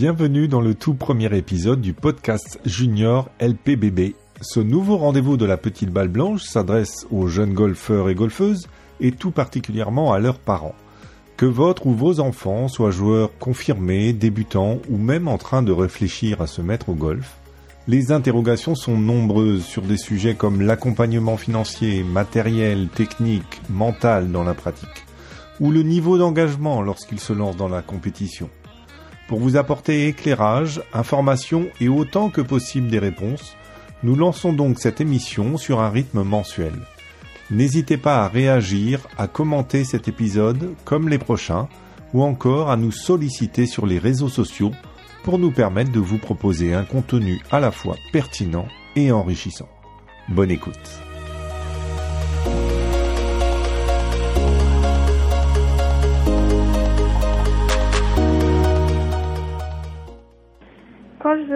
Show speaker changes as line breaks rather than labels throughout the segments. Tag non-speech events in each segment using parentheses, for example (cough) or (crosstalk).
Bienvenue dans le tout premier épisode du podcast Junior LPBB. Ce nouveau rendez-vous de la petite balle blanche s'adresse aux jeunes golfeurs et golfeuses et tout particulièrement à leurs parents. Que votre ou vos enfants soient joueurs confirmés, débutants ou même en train de réfléchir à se mettre au golf, les interrogations sont nombreuses sur des sujets comme l'accompagnement financier, matériel, technique, mental dans la pratique, ou le niveau d'engagement lorsqu'ils se lancent dans la compétition. Pour vous apporter éclairage, information et autant que possible des réponses, nous lançons donc cette émission sur un rythme mensuel. N'hésitez pas à réagir, à commenter cet épisode comme les prochains, ou encore à nous solliciter sur les réseaux sociaux pour nous permettre de vous proposer un contenu à la fois pertinent et enrichissant. Bonne écoute.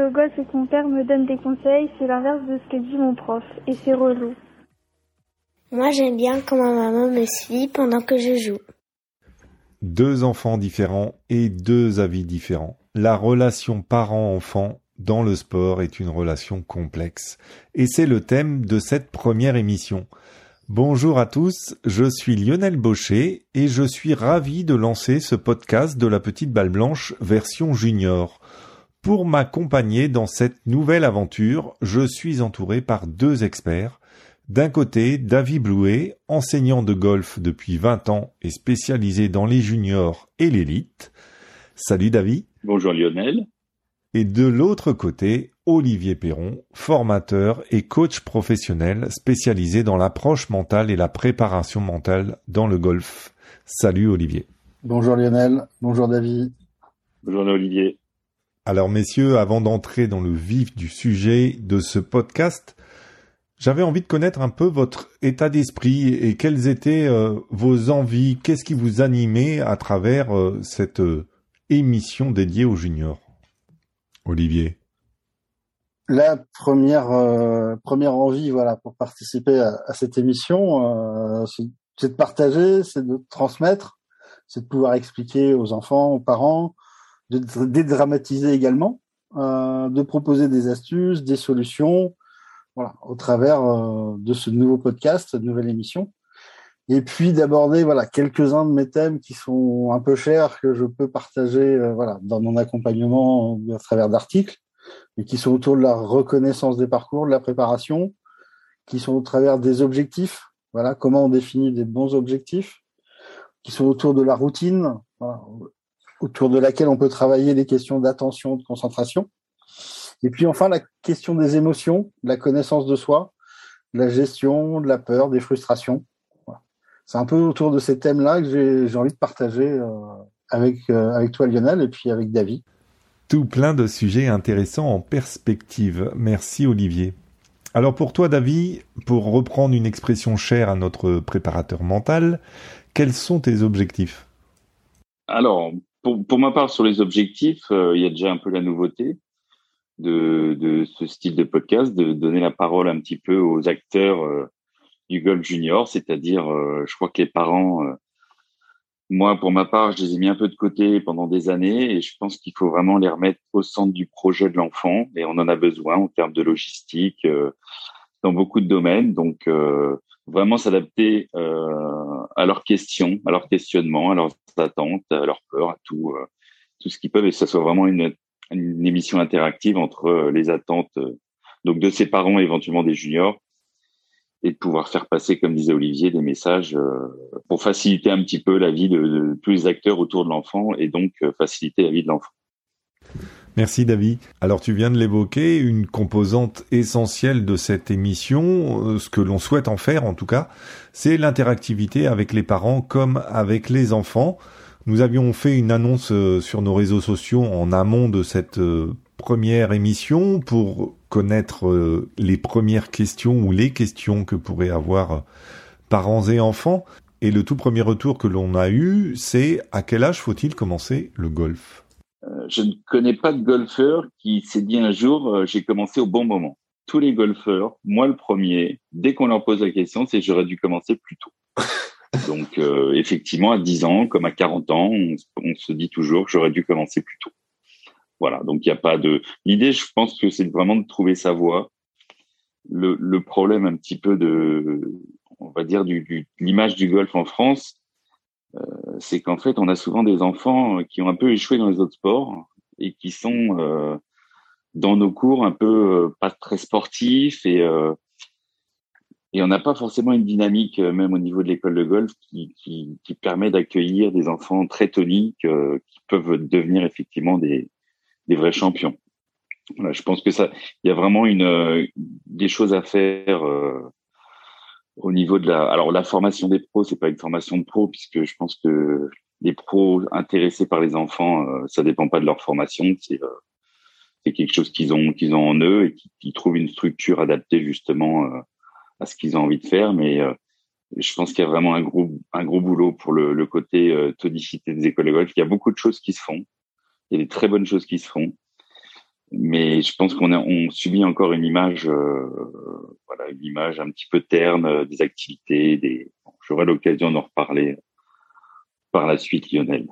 Au golf et que mon père me donne des conseils, c'est l'inverse de ce que dit mon prof, et c'est relou.
Moi, j'aime bien quand ma maman me suit pendant que je joue.
Deux enfants différents et deux avis différents. La relation parent-enfant dans le sport est une relation complexe. Et c'est le thème de cette première émission. Bonjour à tous, je suis Lionel Baucher et je suis ravi de lancer ce podcast de la petite balle blanche version junior. Pour m'accompagner dans cette nouvelle aventure, je suis entouré par deux experts. D'un côté, David Blouet, enseignant de golf depuis 20 ans et spécialisé dans les juniors et l'élite. Salut David.
Bonjour Lionel.
Et de l'autre côté, Olivier Perron, formateur et coach professionnel spécialisé dans l'approche mentale et la préparation mentale dans le golf. Salut Olivier.
Bonjour Lionel. Bonjour David.
Bonjour Olivier.
Alors messieurs, avant d'entrer dans le vif du sujet de ce podcast, j'avais envie de connaître un peu votre état d'esprit et quelles étaient euh, vos envies, qu'est-ce qui vous animait à travers euh, cette euh, émission dédiée aux juniors? Olivier.
La première première envie, voilà, pour participer à, à cette émission, c'est de partager, c'est de transmettre, c'est de pouvoir expliquer aux enfants, aux parents, de dédramatiser également, euh, de proposer des astuces, des solutions, voilà, au travers euh, de ce nouveau podcast, cette nouvelle émission. Et puis d'aborder voilà quelques-uns de mes thèmes qui sont un peu chers que je peux partager euh, voilà dans mon accompagnement à travers d'articles, et qui sont autour de la reconnaissance des parcours, de la préparation, qui sont au travers des objectifs, voilà comment on définit des bons objectifs, qui sont autour de la routine, autour de laquelle on peut travailler les questions d'attention, de concentration. Et puis enfin, la question des émotions, de la connaissance de soi, de la gestion, de la peur, des frustrations. C'est un peu autour de ces thèmes-là que j'ai envie de partager euh, avec, euh, avec toi Lionel et puis avec David.
Tout plein de sujets intéressants en perspective. Merci Olivier. Alors pour toi David, pour reprendre une expression chère à notre préparateur mental, quels sont tes objectifs?
Alors, pour, pour ma part, sur les objectifs, euh, il y a déjà un peu la nouveauté de, de ce style de podcast, de donner la parole un petit peu aux acteurs euh, du golf junior, c'est-à-dire, euh, je crois que les parents, moi, pour ma part, je les ai mis un peu de côté pendant des années et je pense qu'il faut vraiment les remettre au centre du projet de l'enfant et on en a besoin en termes de logistique dans beaucoup de domaines. Donc, vraiment s'adapter euh, à leurs questions, à leurs questionnements, à leurs attentes, à leurs peurs, à tout, euh, tout ce qu'ils peuvent, et que ça soit vraiment une, une émission interactive entre euh, les attentes donc de ses parents et éventuellement des juniors, et de pouvoir faire passer, comme disait Olivier, des messages pour faciliter un petit peu la vie de, de tous les acteurs autour de l'enfant et donc faciliter la vie de l'enfant.
Merci David. Alors tu viens de l'évoquer, une composante essentielle de cette émission, euh, ce que l'on souhaite en faire en tout cas, c'est l'interactivité avec les parents comme avec les enfants. Nous avions fait une annonce euh, sur nos réseaux sociaux en amont de cette euh, première émission pour connaître les premières questions ou les questions que pourraient avoir parents et enfants. Et le tout premier retour que l'on a eu, c'est à quel âge faut-il commencer le golf?
Je ne connais pas de golfeur qui s'est dit un jour euh, j'ai commencé au bon moment. Tous les golfeurs, moi le premier, dès qu'on leur pose la question, c'est j'aurais dû commencer plus tôt. (laughs) Donc euh, effectivement, à 10 ans, comme à 40 ans, on, se dit toujours j'aurais dû commencer plus tôt. Voilà, donc il n'y a pas de. L'idée, je pense que c'est vraiment de trouver sa voie. Le, le problème un petit peu de, on va dire, du, du l'image du golf en France, euh, c'est qu'en fait, on a souvent des enfants qui ont un peu échoué dans les autres sports et qui sont euh, dans nos cours un peu euh, pas très sportifs et euh, et on n'a pas forcément une dynamique euh, même au niveau de l'école de golf qui, qui, qui permet d'accueillir des enfants très toniques euh, qui peuvent devenir effectivement des des vrais champions. Voilà, je pense que ça, il y a vraiment une des choses à faire au niveau de la. Alors la formation des pros, c'est pas une formation de pros puisque je pense que les pros intéressés par les enfants, ça dépend pas de leur formation, c'est c'est quelque chose qu'ils ont qu'ils ont en eux et qui, trouvent une structure adaptée justement euh, à ce qu'ils ont envie de faire. Mais euh, je pense qu'il y a vraiment un gros un gros boulot pour le, le côté euh, tonicité des écoles de. Il y a beaucoup de choses qui se font. Il y a des très bonnes choses qui se font. Mais je pense qu'on a, on subit encore une image, euh, voilà, une image un petit peu terne des activités. Des, j'aurai l'occasion d'en reparler par la suite, Lionel.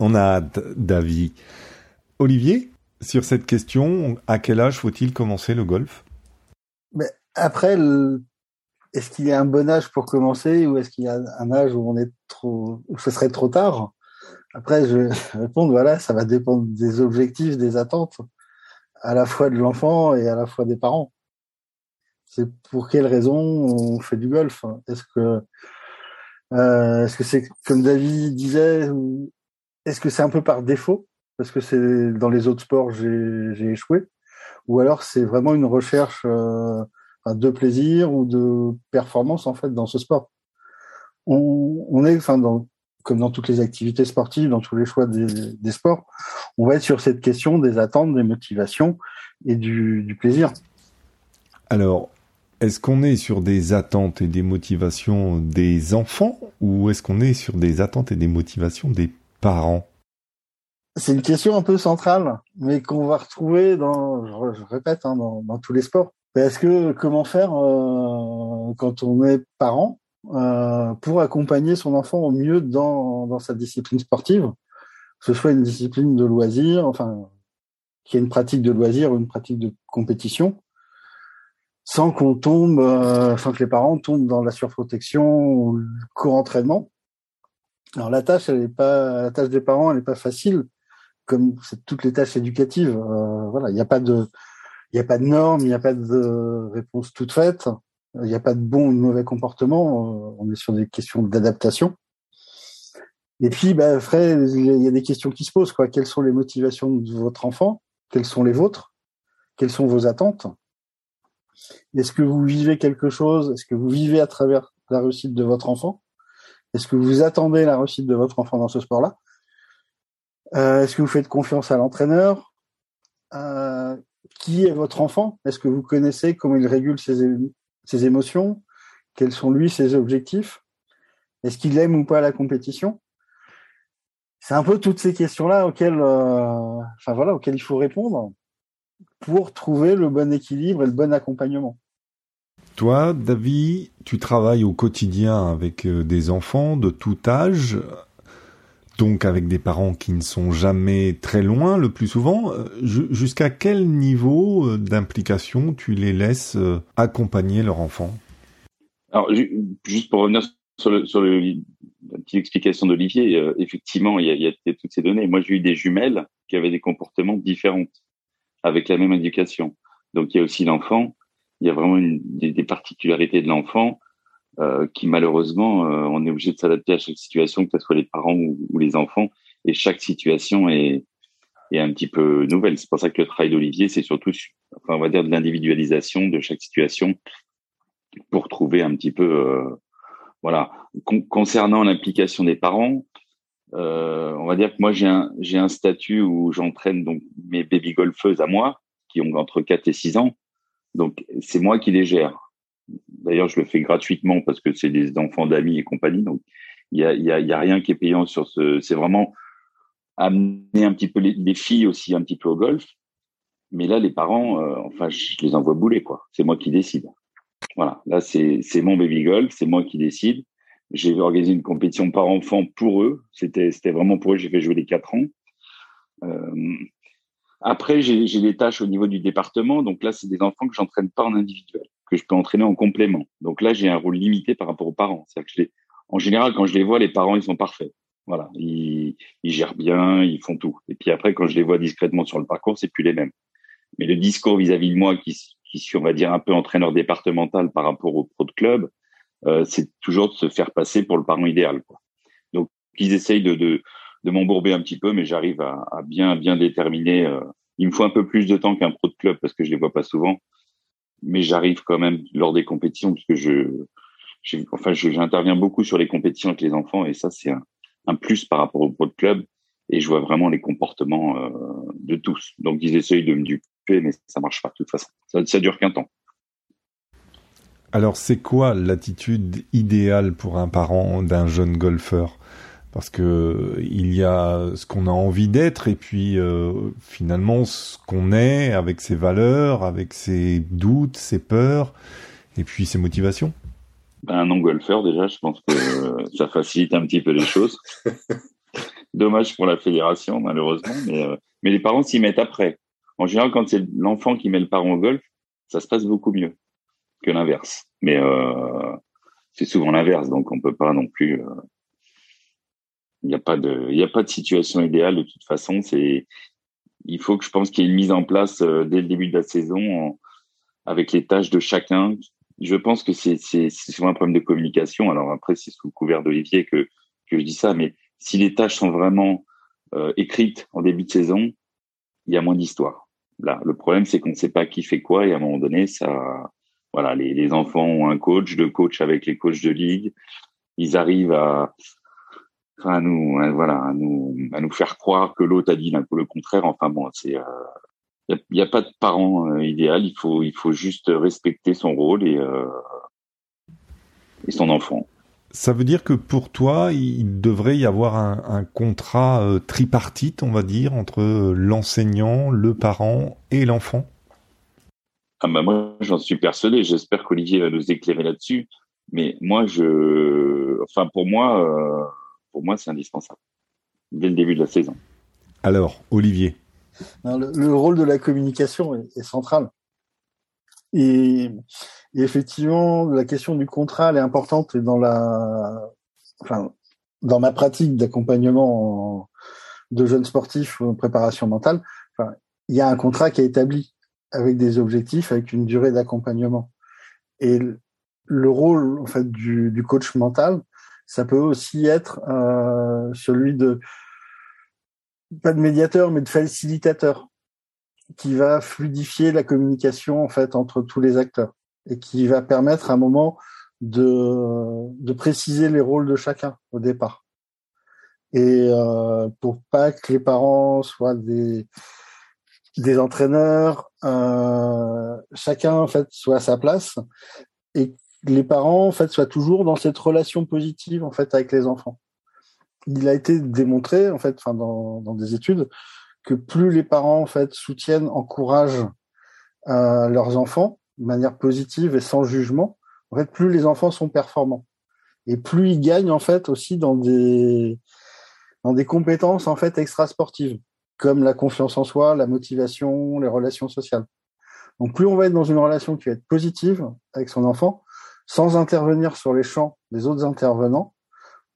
On a David. Olivier, sur cette question, à quel âge faut-il commencer le golf?
Mais Après, est-ce qu'il y a un bon âge pour commencer ou est-ce qu'il y a un âge où on est trop, où ce serait trop tard? Après, je (laughs) vais répondre, voilà, ça va dépendre des objectifs, des attentes, à la fois de l'enfant et à la fois des parents. C'est pour quelle raison on fait du golf? Est-ce que euh, est-ce que c'est comme David disait, est-ce que c'est un peu par défaut parce que c'est dans les autres sports j'ai échoué, ou alors c'est vraiment une recherche euh, de plaisir ou de performance en fait dans ce sport? On, on est, enfin, dans, comme dans toutes les activités sportives, dans tous les choix des, des, sports, on va être sur cette question des attentes, des motivations et du, du plaisir.
Alors, est-ce qu'on est sur des attentes et des motivations des enfants ou est-ce qu'on est sur des attentes et des motivations des parents?
C'est une question un peu centrale, mais qu'on va retrouver dans, je, répète, hein, dans, dans, tous les sports. Parce que comment faire euh, quand on est parent? Euh, pour accompagner son enfant au mieux dans, dans sa discipline sportive, que ce soit une discipline de loisir, enfin, qui est une pratique de loisir ou une pratique de compétition, sans qu'on tombe, euh, sans que les parents tombent dans la surprotection ou le co-entraînement. Alors la tâche, elle est pas, la tâche des parents, elle n'est pas facile comme toutes les tâches éducatives. Euh, voilà, il n'y a pas de, il y a pas de normes, il n'y a pas de réponse toute faite, il n'y a pas de bon ou de mauvais comportement. Euh, on est sur des questions d'adaptation. Et puis, bah, Fred, il y a des questions qui se posent. Quelles sont les motivations de votre enfant? Quelles sont les vôtres? Quelles sont vos attentes? Est-ce que vous vivez quelque chose? Est-ce que vous vivez à travers la réussite de votre enfant? Est-ce que vous attendez la réussite de votre enfant dans ce sport-là? Euh, Est-ce que vous faites confiance à l'entraîneur? Euh, Qui est votre enfant? Est-ce que vous connaissez comment il régule ses, ses émotions Quels sont lui ses objectifs Est-ce qu'il aime ou pas la compétition C'est un peu toutes ces questions-là auxquelles, euh, enfin voilà, auxquelles il faut répondre pour trouver le bon équilibre et le bon accompagnement.
Toi, David, tu travailles au quotidien avec euh, des enfants de tout âge donc avec des parents qui ne sont jamais très loin le plus souvent, euh, jusqu'à quel niveau euh, d'implication tu les laisses euh, accompagner leur enfant?
Alors juste pour revenir sur, le, la petite explication d'Olivier, effectivement il y, a, toutes ces données. Moi j'ai eu des jumelles qui avaient des comportements différents avec la même éducation. Donc il y a aussi l'enfant, il y a vraiment des particularités de l'enfant euh, qui malheureusement, euh, on est obligé de s'adapter à chaque situation, que ce soit les parents ou, les enfants, et chaque situation est, est un petit peu nouvelle. C'est pour ça que le travail d'Olivier, c'est surtout, enfin, on va dire, de l'individualisation de chaque situation pour trouver un petit peu, euh, voilà. concernant l'implication des parents, on va dire que moi j'ai un j'ai un statut où j'entraîne donc mes baby golfeuses à moi qui ont entre 4 et 6 ans. Donc c'est moi qui les gère. D'ailleurs, je le fais gratuitement parce que c'est des enfants d'amis et compagnie. Donc, il y a, rien qui est payant sur ce. C'est vraiment amener un petit peu les, filles aussi un petit peu au golf. Mais là, les parents, euh, enfin, je les envoie bouler, quoi. C'est moi qui décide. Voilà. Là, c'est mon baby golf, c'est moi qui décide. J'ai organisé une compétition par enfant pour eux. C'était c'était vraiment pour eux. J'ai fait jouer les quatre ans. Euh, Après, j'ai des tâches au niveau du département. Donc là, c'est des enfants que j'entraîne pas en individuel, que je peux entraîner en complément. Donc là, j'ai un rôle limité par rapport aux parents. C'est que je les, en général, quand je les vois, les parents, ils sont parfaits. Voilà, ils, ils, gèrent bien, ils font tout. Et puis après, quand je les vois discrètement sur le parcours, c'est plus les mêmes. Mais le discours vis-à-vis de moi, qui, qui suis, on va dire, un peu entraîneur départemental par rapport au pro de club, euh, c'est toujours de se faire passer pour le parent idéal. Quoi. Donc, ils essayent de, de, de m'embourber un petit peu, mais j'arrive à, à, bien, bien déterminer. Euh, il me faut un peu plus de temps qu'un pro de club parce que je les vois pas souvent, mais j'arrive quand même lors des compétitions parce que je, enfin, j'interviens beaucoup sur les compétitions avec les enfants et ça, c'est un, plus par rapport au pro club et je vois vraiment les comportements euh, de tous. Donc ils essayent de me duper, mais ça marche pas de toute façon. Ça, ça dure qu'un temps.
Alors c'est quoi l'attitude idéale pour un parent d'un jeune golfeur? Parce que il y a ce qu'on a envie d'être et puis euh, finalement ce qu'on est avec ses valeurs, avec ses doutes, ses peurs et puis ses motivations.
Ben, un non-golfeur, déjà, je pense que ça facilite un petit peu les choses. (laughs) Dommage pour la fédération, malheureusement, mais, euh, mais les parents s'y mettent après. En général, quand c'est l'enfant qui met le parent au golf, ça se passe beaucoup mieux que l'inverse. Mais euh, c'est souvent l'inverse, donc on peut pas non plus. Il n'y a pas de, il y a pas de situation idéale de toute façon. C'est, il faut que je pense qu'il y ait une mise en place euh, dès le début de la saison avec les tâches de chacun je pense que c'est souvent un problème de communication. Alors après, c'est sous le couvert d'Olivier que, que je dis ça, mais si les tâches sont vraiment euh, écrites en début de saison, il y a moins d'histoire. Là, le problème, c'est qu'on ne sait pas qui fait quoi, et à un moment donné, ça, voilà, les, les enfants ont un coach, deux coachs avec les coachs de ligue, ils arrivent à, à nous, voilà, à nous, à nous faire croire que l'autre a dit le contraire. Enfin bon, c'est, euh, il n'y a, pas de parent euh, idéal. Il faut, il faut juste respecter son rôle et, euh, et son enfant.
Ça veut dire que pour toi, il devrait y avoir un, un contrat euh, tripartite, on va dire, entre l'enseignant, le parent et l'enfant?
Ah bah moi, j'en suis persuadé. J'espère qu'Olivier va nous éclairer là-dessus. Mais moi, je, enfin pour moi, euh, pour moi, c'est indispensable dès le début de la saison.
Alors, Olivier,
le, rôle de la communication est, central. Et, effectivement, la question du contrat elle est importante et dans la, enfin, dans ma pratique d'accompagnement de jeunes sportifs en préparation mentale, enfin, il y a un contrat qui est établi avec des objectifs, avec une durée d'accompagnement. Et le rôle en fait du, du, coach mental, ça peut aussi être euh, celui de pas de médiateur, mais de facilitateur qui va fluidifier la communication en fait entre tous les acteurs et qui va permettre à un moment de, de préciser les rôles de chacun au départ. Et euh, pour pas que les parents soient des des entraîneurs, euh, chacun en fait soit à sa place et les parents en fait soient toujours dans cette relation positive en fait avec les enfants il a été démontré en fait, enfin dans, dans des études, que plus les parents en fait soutiennent, encouragent euh, leurs enfants de manière positive et sans jugement, en fait, plus les enfants sont performants et plus ils gagnent en fait aussi dans des dans des compétences en fait extrasportives comme la confiance en soi, la motivation, les relations sociales. Donc plus on va être dans une relation qui va être positive avec son enfant, sans intervenir sur les champs des autres intervenants,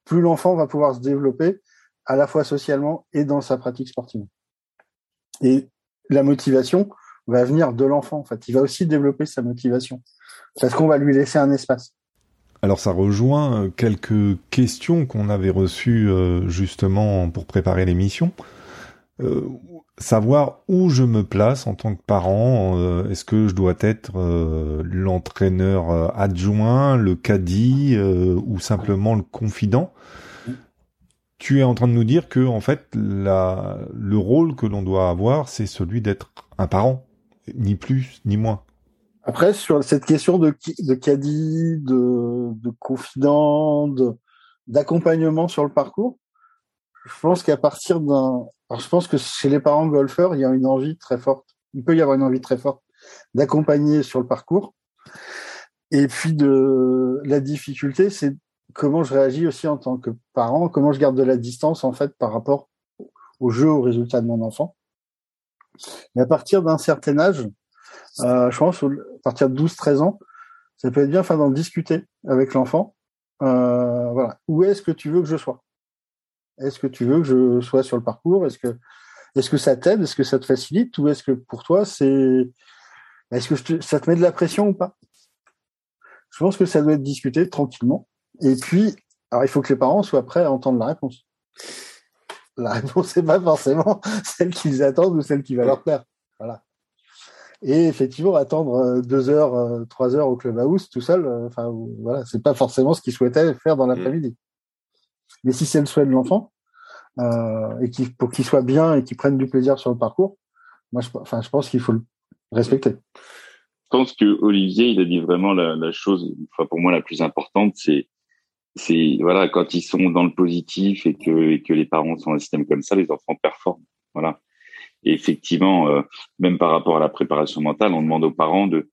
plus l'enfant va pouvoir se développer à la fois socialement et dans sa pratique sportive. Et la motivation va venir de l'enfant. En fait, il va aussi développer sa motivation parce qu'on va lui laisser un espace.
Alors ça rejoint euh, quelques questions qu'on avait reçues euh, justement pour préparer l'émission. Euh, savoir où je me place en tant que parent. Est-ce que je dois être l'entraîneur adjoint, le caddie ou simplement le confident? Tu es en train de nous dire que en fait la, le rôle que l'on doit avoir, c'est celui d'être un parent, ni plus ni moins.
Après, sur cette question de, de caddie, de, de confident, d'accompagnement sur le parcours, je pense qu'à partir d'un, je pense que chez les parents golfeurs, il y a une envie très forte. Il peut y avoir une envie très forte d'accompagner sur le parcours. Et puis de la difficulté, c'est comment je réagis aussi en tant que parent, comment je garde de la distance en fait par rapport au jeu, au résultat de mon enfant. Mais à partir d'un certain âge, euh, je pense à partir de 12-13 ans, ça peut être bien enfin d'en discuter avec l'enfant. Euh, voilà, où est-ce que tu veux que je sois? Est-ce que tu veux que je sois sur le parcours? Est-ce que est-ce que ça t'aide? Est-ce que ça te facilite? Ou est-ce que pour toi c'est est-ce que ça te met de la pression ou pas? Je pense que ça doit être discuté tranquillement. Et puis, alors il faut que les parents soient prêts à entendre la réponse. La réponse n'est pas forcément (laughs) celle qu'ils attendent ou celle qui va leur plaire. Voilà. Et effectivement, attendre euh, deux heures, euh, trois heures au clubhouse tout seul, euh, enfin voilà, c'est pas forcément ce qu'ils souhaitaient faire dans l'après-midi. Mais si c'est le souhait de l'enfant, euh, et qui, pour qu'il soit bien et qu'il prenne du plaisir sur le parcours, moi, je, enfin, je pense qu'il faut le respecter.
Je pense que Olivier, il a dit vraiment la, chose, pour moi, la plus importante, c'est, c'est, voilà, quand ils sont dans le positif et que, et que les parents sont dans un système comme ça, les enfants performent. Voilà. Et effectivement, euh, même par rapport à la préparation mentale, on demande aux parents de,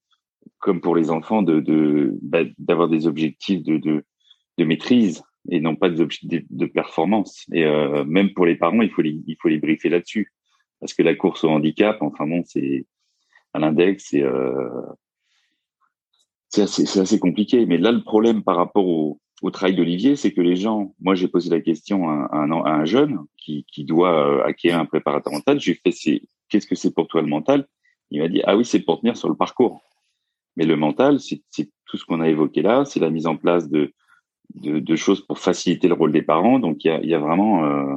comme pour les enfants, de, bah, d'avoir des objectifs de, de maîtrise et non pas des objectifs de performance. Et euh, même pour les parents, il faut les, il faut les briefer là-dessus, parce que la course au handicap, enfin bon, c'est à l'index, c'est euh, assez, assez, compliqué. Mais là, le problème par rapport au, au travail d'Olivier, c'est que les gens, moi j'ai posé la question à un, à un jeune qui, qui doit euh, acquérir un préparateur mental, j'ai fait qu'est-ce que c'est pour toi le mental? Il m'a dit ah oui c'est pour tenir sur le parcours. Mais le mental, c'est tout ce qu'on a évoqué là, c'est la mise en place de de, choses pour faciliter le rôle des parents. Donc il y a, y a vraiment, euh,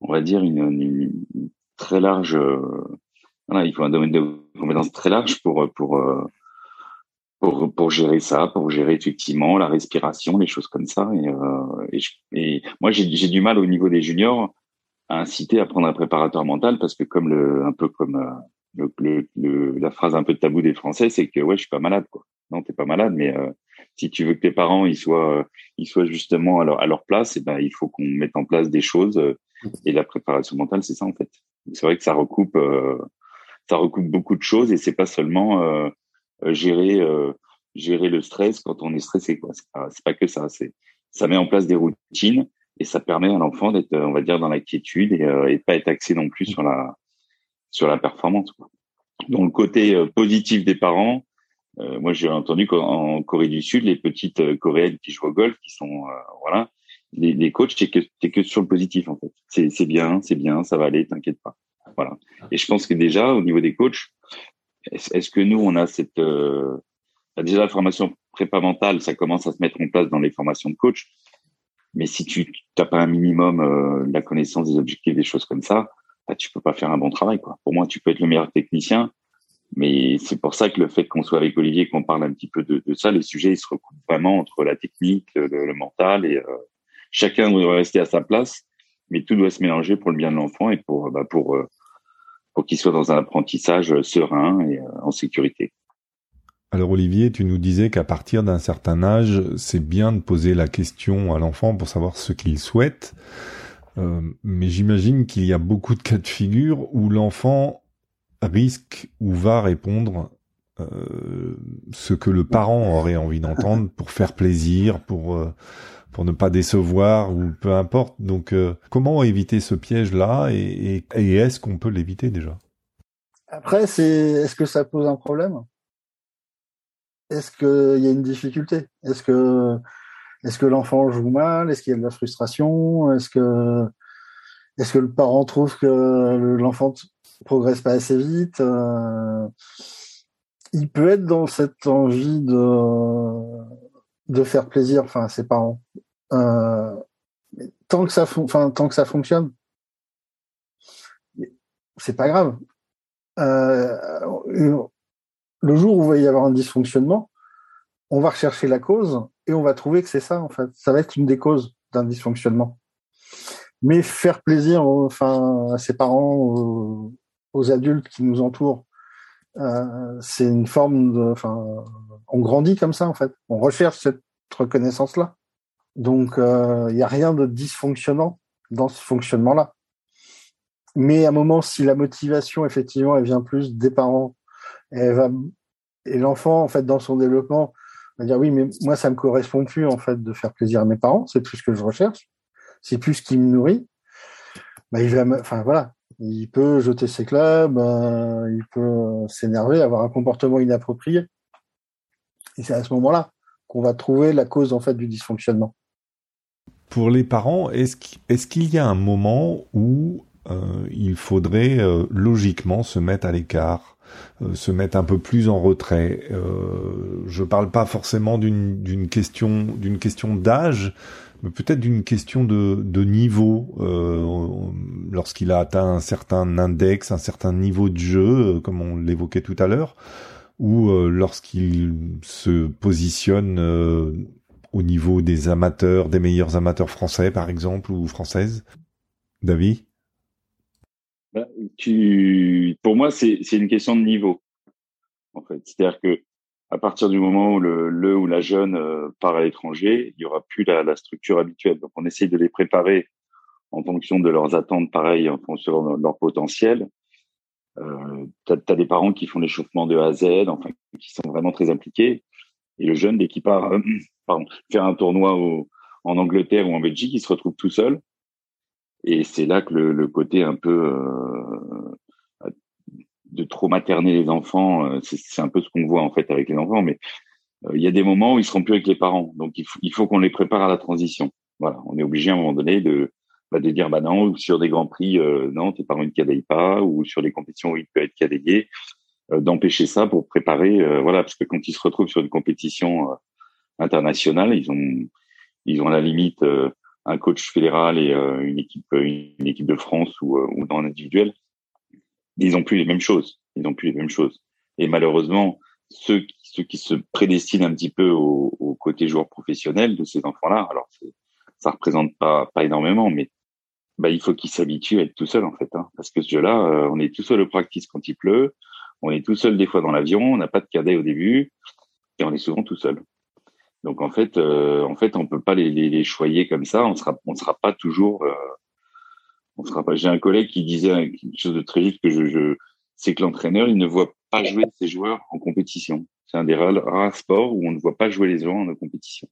on va dire, une, très large. Euh, il faut un domaine de compétences très large pour pour euh, pour, pour gérer ça, pour gérer effectivement la respiration, les choses comme ça. Et, moi, j'ai du mal au niveau des juniors à inciter à prendre un préparateur mental parce que comme le, un peu comme le, la phrase un peu tabou des Français, c'est que ouais, je suis pas malade quoi. Non, t'es pas malade, mais si tu veux que tes parents ils soient ils soient justement à leur, à leur place, et eh ben il faut qu'on mette en place des choses et la préparation mentale c'est ça en fait. C'est vrai que ça recoupe euh, ça recoupe beaucoup de choses et c'est pas seulement euh, gérer gérer le stress quand on est stressé quoi. C'est pas, pas que ça, c'est ça met en place des routines et ça permet à l'enfant d'être on va dire dans la quiétude et, et pas être axé non plus sur la sur la performance quoi. Donc le côté positif des parents euh, moi, j'ai entendu qu'en Corée du Sud, les petites euh, coréennes qui jouent au golf, qui sont euh, voilà, les, les coachs, c'est que c'est que sur le positif en fait. C'est c'est bien, c'est bien, ça va aller, t'inquiète pas. Voilà. Et je pense que déjà au niveau des coachs, est-ce que nous on a cette bah, déjà la formation prépa mentale, ça commence à se mettre en place dans les formations de coach. Mais si tu n'as pas un minimum euh, la connaissance des objectifs, des choses comme ça, bah, tu peux pas faire un bon travail. Quoi. Pour moi, tu peux être le meilleur technicien, mais c'est pour ça que le fait qu'on soit avec Olivier, qu'on parle un petit peu de, ça, les sujets ils se recoupent vraiment entre la technique, le, mental et euh, chacun doit rester à sa place, mais tout doit se mélanger pour le bien de l'enfant et pour bah, pour euh, pour qu'il soit dans un apprentissage serein et euh, en sécurité.
Alors Olivier, tu nous disais qu'à partir d'un certain âge, c'est bien de poser la question à l'enfant pour savoir ce qu'il souhaite. Mais j'imagine qu'il y a beaucoup de cas de figure où l'enfant risque ou va répondre euh, ce que le parent aurait envie d'entendre (laughs) pour faire plaisir, pour euh, pour ne pas décevoir ou peu importe. Donc, euh, comment éviter ce piège-là et, et, et est-ce qu'on peut l'éviter déjà?
Après, c'est est-ce que ça pose un problème? Est-ce qu'il y a une difficulté? Est-ce que est-ce que l'enfant joue mal? Est-ce qu'il y a de la frustration? Est-ce que est-ce que le parent trouve que l'enfant progresse pas assez vite. Euh, il peut être dans cette envie de de faire plaisir, enfin, à ses parents. Euh, tant que ça, enfin, tant que ça fonctionne, c'est pas grave. Euh, le jour où il va y avoir un dysfonctionnement, on va rechercher la cause et on va trouver que c'est ça en fait. Ça va être une des causes d'un dysfonctionnement. Mais faire plaisir, enfin, à ses parents, aux adultes qui nous entourent, euh, c'est une forme de, enfin, on grandit comme ça en fait. On recherche cette reconnaissance-là. Donc, il euh, n'y a rien de dysfonctionnant dans ce fonctionnement-là. Mais à un moment, si la motivation, effectivement, elle vient plus des parents, elle va, et l'enfant, en fait, dans son développement, va dire oui, mais moi, ça me correspond plus, en fait, de faire plaisir à mes parents. C'est plus ce que je recherche. C'est plus ce qui me nourrit. Bah, il va, enfin, voilà Il peut jeter ses clubs, euh, il peut s'énerver, avoir un comportement inapproprié. Et c'est à ce moment-là qu'on va trouver la cause en fait du dysfonctionnement.
Pour les parents, est-ce qu'il y a un moment où euh, il faudrait euh, logiquement se mettre à l'écart, euh, se mettre un peu plus en retrait. je parle pas forcément d'une question d'âge, peut-être d'une question de, de niveau. Lorsqu'il a atteint un certain index, un certain niveau de jeu, comme on l'évoquait tout à l'heure, ou lorsqu'il se positionne au niveau des amateurs, des meilleurs amateurs français par exemple ou françaises. David?
Bah, tu, pour moi, c'est une question de niveau, en fait. C'est-à-dire que à partir du moment où le, le ou la jeune euh, part à l'étranger, il y aura plus la, la, structure habituelle. Donc, on essaye de les préparer en fonction de leurs attentes, pareil, en fonction de leur potentiel. Euh, tu as, des parents qui font l'échauffement de A à Z, enfin, qui sont vraiment très impliqués. Et le jeune, dès qu'il part euh, (clears throat) pardon, faire un tournoi au, en Angleterre ou en Belgique, il se retrouve tout seul. Et c'est là que le, le, côté un peu euh, de trop materner les enfants, euh, c'est un peu ce qu'on voit en fait avec les enfants. Mais euh, il y a des moments où ils seront plus avec les parents, donc il faut, il faut qu'on les prépare à la transition. Voilà, on est obligé à un moment donné de bah, de dire bah non sur des grands prix euh, non tes parents ne cadayent pas ou sur des compétitions où il peut être cadayé d'empêcher ça pour préparer voilà parce que quand ils se retrouvent sur une compétition internationale ils ont ils ont à la limite un coach fédéral et euh, une équipe une équipe de France ou, euh, ou dans l'individuel, ils ont plus les mêmes choses. Ils ont plus les mêmes choses. Et malheureusement, ceux qui, ceux qui se prédestinent un petit peu au, au côté joueur professionnel de ces enfants-là, alors ça représente pas pas énormément, mais bah, il faut qu'ils s'habituent à être tout seul en fait, hein, parce que ce jeu-là, euh, on est tout seul au practice quand il pleut, on est tout seul des fois dans l'avion, on n'a pas de cadet au début, et on est souvent tout seul. Donc en fait, euh, en fait, on peut pas les, les, les, choyer comme ça. On sera, on sera pas toujours. Euh, on. J'ai un collègue qui disait quelque chose de très juste que je, je c'est que l'entraîneur, il ne voit pas jouer ses joueurs en compétition. C'est un des rares, sports où on ne voit pas jouer les joueurs en compétition.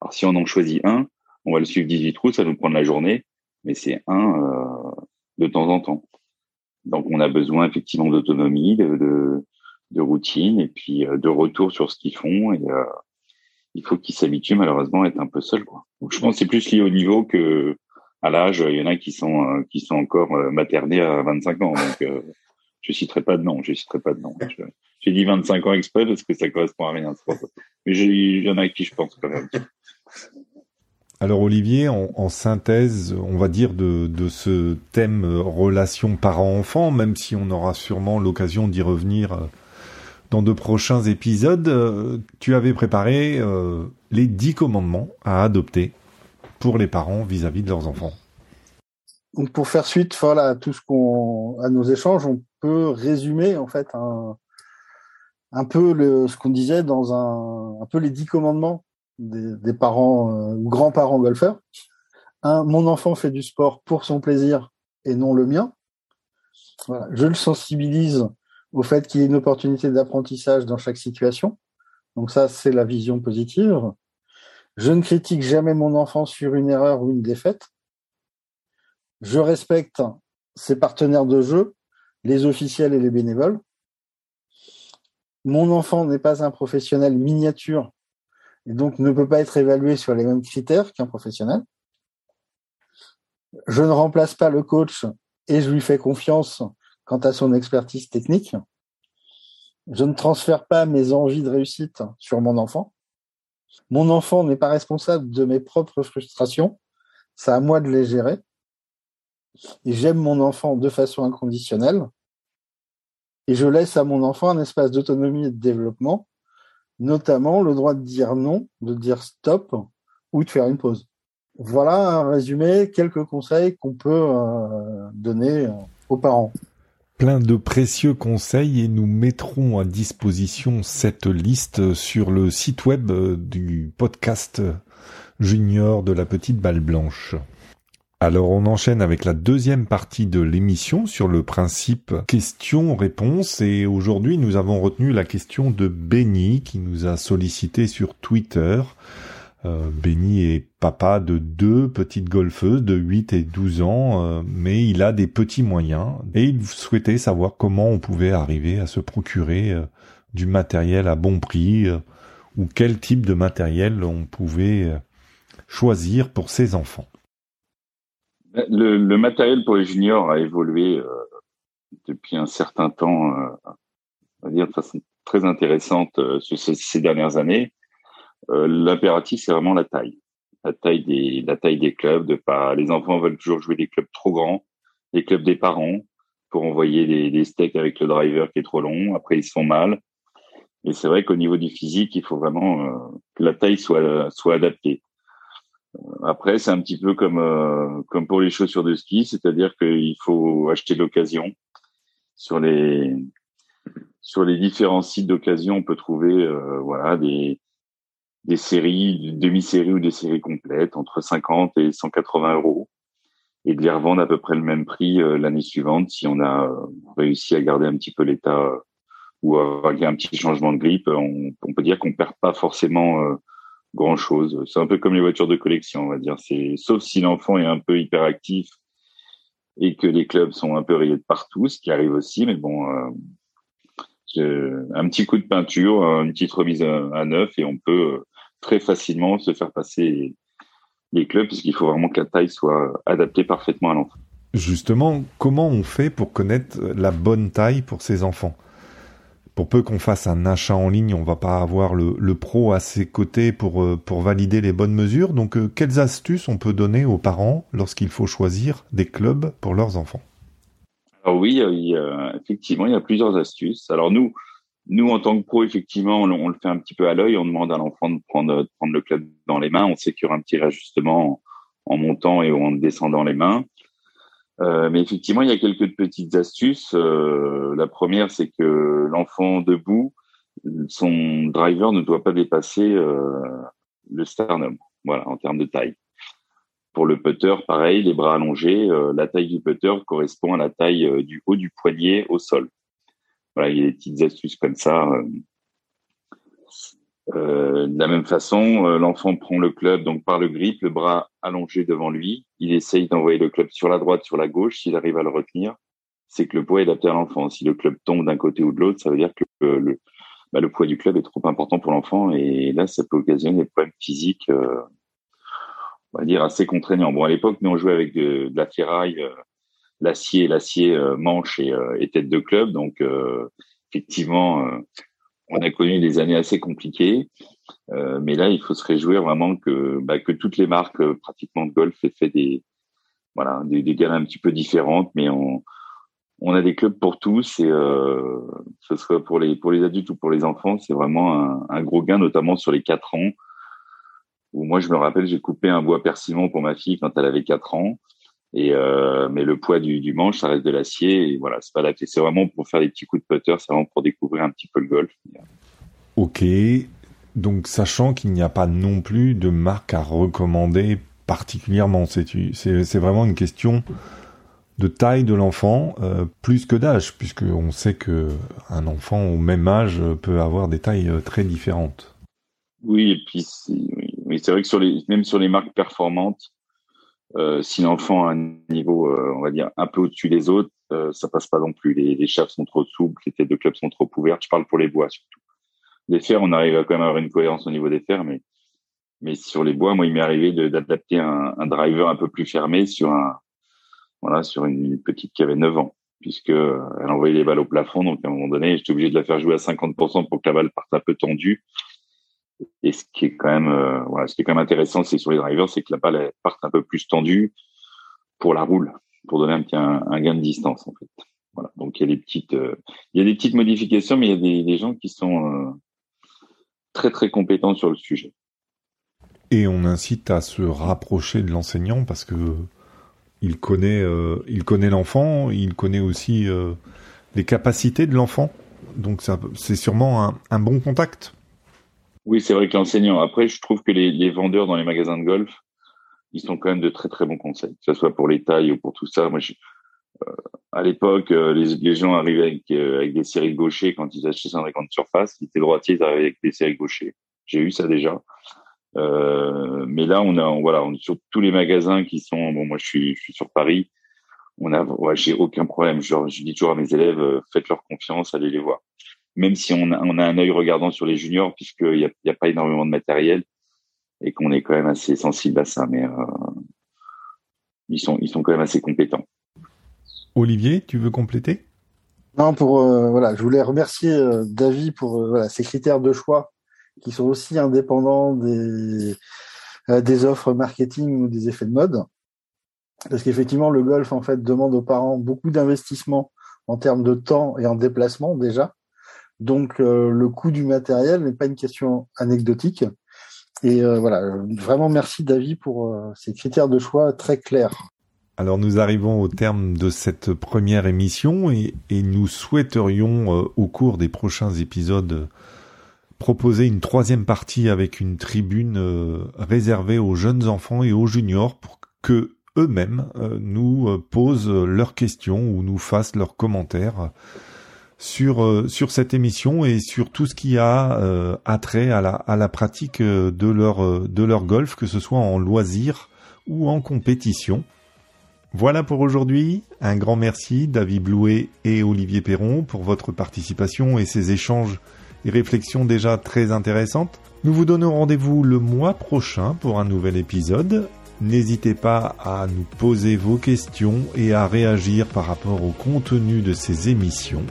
Alors si on en choisit un, on va le suivre 18 trous, ça nous prend la journée, mais c'est un euh, de temps en temps. Donc on a besoin effectivement d'autonomie, de, de, de, routine et puis euh, de retour sur ce qu'ils font et euh, il faut qu'ils s'habituent malheureusement à être un peu seuls. Quoi. Donc je pense que c'est plus lié au niveau que à l'âge. Il y en a qui sont euh, qui sont encore euh, maternés à 25 ans. Donc euh, je citerai pas de nom. Je citerai pas de nom. J'ai dit 25 ans exprès parce que ça correspond à rien. Mais il y en a qui je pense quand même.
Alors Olivier, en, synthèse, on va dire de, de ce thème relation parent-enfant, même si on aura sûrement l'occasion d'y revenir dans de prochains épisodes, tu avais préparé les dix commandements à adopter les parents vis-à-vis de leurs enfants.
Donc pour faire suite voilà, à tout ce qu'on à nos échanges, on peut résumer en fait un, un peu le, ce qu'on disait dans un, un peu les dix commandements des, parents euh, grands-parents golfeurs. Un, mon enfant fait du sport pour son plaisir et non le mien. Voilà, je le sensibilise au fait qu'il y ait une opportunité d'apprentissage dans chaque situation. Donc ça, c'est la vision positive. Je ne critique jamais mon enfant sur une erreur ou une défaite. Je respecte ses partenaires de jeu, les officiels et les bénévoles. Mon enfant n'est pas un professionnel miniature et donc ne peut pas être évalué sur les mêmes critères qu'un professionnel. Je ne remplace pas le coach et je lui fais confiance quant à son expertise technique. Je ne transfère pas mes envies de réussite sur mon enfant. Mon enfant n'est pas responsable de mes propres frustrations. C'est à moi de les gérer. J'aime mon enfant de façon inconditionnelle. Et je laisse à mon enfant un espace d'autonomie et de développement, notamment le droit de dire non, de dire stop ou de faire une pause. Voilà un résumé, quelques conseils qu'on peut euh, donner aux parents
plein de précieux conseils et nous mettrons à disposition cette liste sur le site web du podcast junior de la petite balle blanche. Alors on enchaîne avec la deuxième partie de l'émission sur le principe question-réponse et aujourd'hui nous avons retenu la question de Benny qui nous a sollicité sur Twitter Euh, Benny est papa de deux petites golfeuses de 8 et 12 ans, euh, mais il a des petits moyens et il souhaitait savoir comment on pouvait arriver à se procurer euh, du matériel à bon prix ou quel type de matériel on pouvait choisir pour ses enfants.
Le, matériel pour les juniors a évolué depuis un certain temps, on va dire de façon très intéressante ces dernières années. Euh, l'impératif, c'est vraiment la taille. La taille des, la taille des clubs. De pas, les enfants veulent toujours jouer des clubs trop grands, des clubs des parents, pour envoyer des, des steaks avec le driver qui est trop long. Après, ils se font mal. Et c'est vrai qu'au niveau du physique, il faut vraiment euh, que la taille soit soit adaptée. Euh, après, c'est un petit peu comme comme pour les chaussures de ski, c'est-à-dire qu'il faut acheter l'occasion. Sur les sur les différents sites d'occasion, on peut trouver voilà des des séries, demi-séries ou des séries complètes entre 50 et 180 euros et de les revendre à peu près le même prix euh, l'année suivante si on a euh, réussi à garder un petit peu l'état euh, ou avoir un petit changement de grippe. On, peut dire qu'on perd pas forcément grand chose. C'est un peu comme les voitures de collection, on va dire. C'est sauf si l'enfant est un peu hyperactif et que les clubs sont un peu rayés de partout, ce qui arrive aussi. Mais bon, un petit coup de peinture, une petite remise à neuf et on peut très facilement se faire passer les clubs puisqu'il faut vraiment que la taille soit adaptée parfaitement à l'enfant.
Justement, comment on fait pour connaître la bonne taille pour ses enfants? Pour peu qu'on fasse un achat en ligne, on va pas avoir le, pro à ses côtés pour, euh, pour valider les bonnes mesures. Donc, euh, quelles astuces on peut donner aux parents lorsqu'il faut choisir des clubs pour leurs enfants?
Alors oui, effectivement, il y a plusieurs astuces. Alors nous, nous, en tant que pro, effectivement, on, le fait un petit peu à l'œil. On demande à l'enfant de prendre, le club dans les mains. On sait un petit réajustement en, montant et en descendant les mains. Euh, mais effectivement, il y a quelques petites astuces. Euh, la première, c'est que l'enfant debout, son driver ne doit pas dépasser euh, le sternum, voilà, en termes de taille. Pour le putter, pareil, les bras allongés, la taille du putter correspond à la taille du haut du poignet au sol. Voilà, il y a des petites astuces comme ça. Euh, euh, de la même façon, euh, l'enfant prend le club donc par le grip, le bras allongé devant lui. Il essaye d'envoyer le club sur la droite, sur la gauche. S'il arrive à le retenir, c'est que le poids est adapté à l'enfant. Si le club tombe d'un côté ou de l'autre, ça veut dire que le, bah, le poids du club est trop important pour l'enfant et là, ça peut occasionner des problèmes physiques, on va dire assez contraignants. Bon, à l'époque, nous on jouait avec de, de la ferraille l'acier, l'acier euh, manche euh, et, tête de club. Donc euh, effectivement, on a connu des années assez compliquées. mais là, il faut se réjouir vraiment que bah, que toutes les marques pratiquement de golf aient fait des voilà des, un petit peu différentes, mais on on a des clubs pour tous et euh, ce soit pour les pour les adultes ou pour les enfants, c'est vraiment un, gros gain, notamment sur les quatre ans. Où moi, je me rappelle, j'ai coupé un bois persimmon pour ma fille quand elle avait quatre ans. Et euh, mais le poids du, du manche, ça reste de l'acier. Et voilà, c'est pas adapté. C'est vraiment pour faire des petits coups de putter. C'est vraiment pour découvrir un petit peu le golf.
Ok. Donc, sachant qu'il n'y a pas non plus de marque à recommander particulièrement, c'est c'est vraiment une question de taille de l'enfant euh, plus que d'âge, puisque on sait que un enfant au même âge peut avoir des tailles euh, très différentes.
Oui, et puis oui, c'est vrai que sur les même sur les marques performantes, euh, si l'enfant a un niveau, euh, on va dire, un peu au-dessus des autres, euh, ça passe pas non plus. Les, les sont trop souples, les têtes de club sont trop ouvertes. Je parle pour les bois surtout. Les fers, on arrive à quand même avoir une cohérence au niveau des fers, mais mais sur les bois, moi, il m'est arrivé d'adapter un, un, driver un peu plus fermé sur un voilà sur une petite qui avait 9 ans, puisque elle envoyait les balles au plafond. Donc à un moment donné, j'étais obligé de la faire jouer à 50% pour que la balle parte un peu tendue et ce qui est quand même, euh, voilà, ce qui est quand même intéressant, c'est sur les drivers, c'est que la balle part un peu plus tendue pour la roule, pour donner un petit un, gain de distance en fait. Voilà. Donc il y a des petites, euh, il y a des petites modifications, mais il y a des, gens qui sont euh, très très compétents sur le sujet.
Et on incite à se rapprocher de l'enseignant parce que il connaît, il connaît l'enfant, il connaît aussi les capacités de l'enfant. Donc c'est sûrement un, un bon contact.
Oui, c'est vrai que l'enseignant. Après, je trouve que les, vendeurs dans les magasins de golf, ils sont quand même de très très bons conseils, que ce soit pour les tailles ou pour tout ça. Moi, je, euh, à l'époque, euh, les, les, gens arrivaient avec, euh, des séries gauchers quand ils achetaient dans les grandes surfaces. Ils étaient droitiers, ils arrivaient avec des séries gauchers. J'ai eu ça déjà. Euh, mais là, on a, voilà, on est sur tous les magasins qui sont. Bon, moi, je suis, sur Paris. On a, ouais, j'ai aucun problème. Genre, je dis toujours à mes élèves, euh, faites-leur confiance, allez les voir. Même si on a, on a un œil regardant sur les juniors, puisqu'il y a, y a pas énormément de matériel et qu'on est quand même assez sensible à ça, mais euh, ils sont, ils sont quand même assez compétents.
Olivier, tu veux compléter?
Non, pour euh, voilà, je voulais remercier euh, David pour euh, voilà ses critères de choix qui sont aussi indépendants des des offres marketing ou des effets de mode. Parce qu'effectivement, le golf en fait demande aux parents beaucoup d'investissement en termes de temps et en déplacement déjà. Donc le coût du matériel n'est pas une question anecdotique. Et voilà, vraiment merci David pour ces critères de choix très clairs.
Alors nous arrivons au terme de cette première émission et, nous souhaiterions euh, au cours des prochains épisodes euh, proposer une troisième partie avec une tribune euh, réservée aux jeunes enfants et aux juniors pour que eux-mêmes nous posent leurs questions ou nous fassent leurs commentaires sur sur cette émission et sur tout ce qui a attrait à la à la pratique de leur de leur golf que ce soit en loisir ou en compétition. Voilà pour aujourd'hui. Un grand merci David Blouet et Olivier Perron pour votre participation et ces échanges et réflexions déjà très intéressantes. Nous vous donnons rendez-vous le mois prochain pour un nouvel épisode. N'hésitez pas à nous poser vos questions et à réagir par rapport au contenu de ces émissions.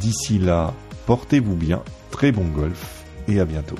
D'ici là, portez-vous bien, très bon golf et à bientôt.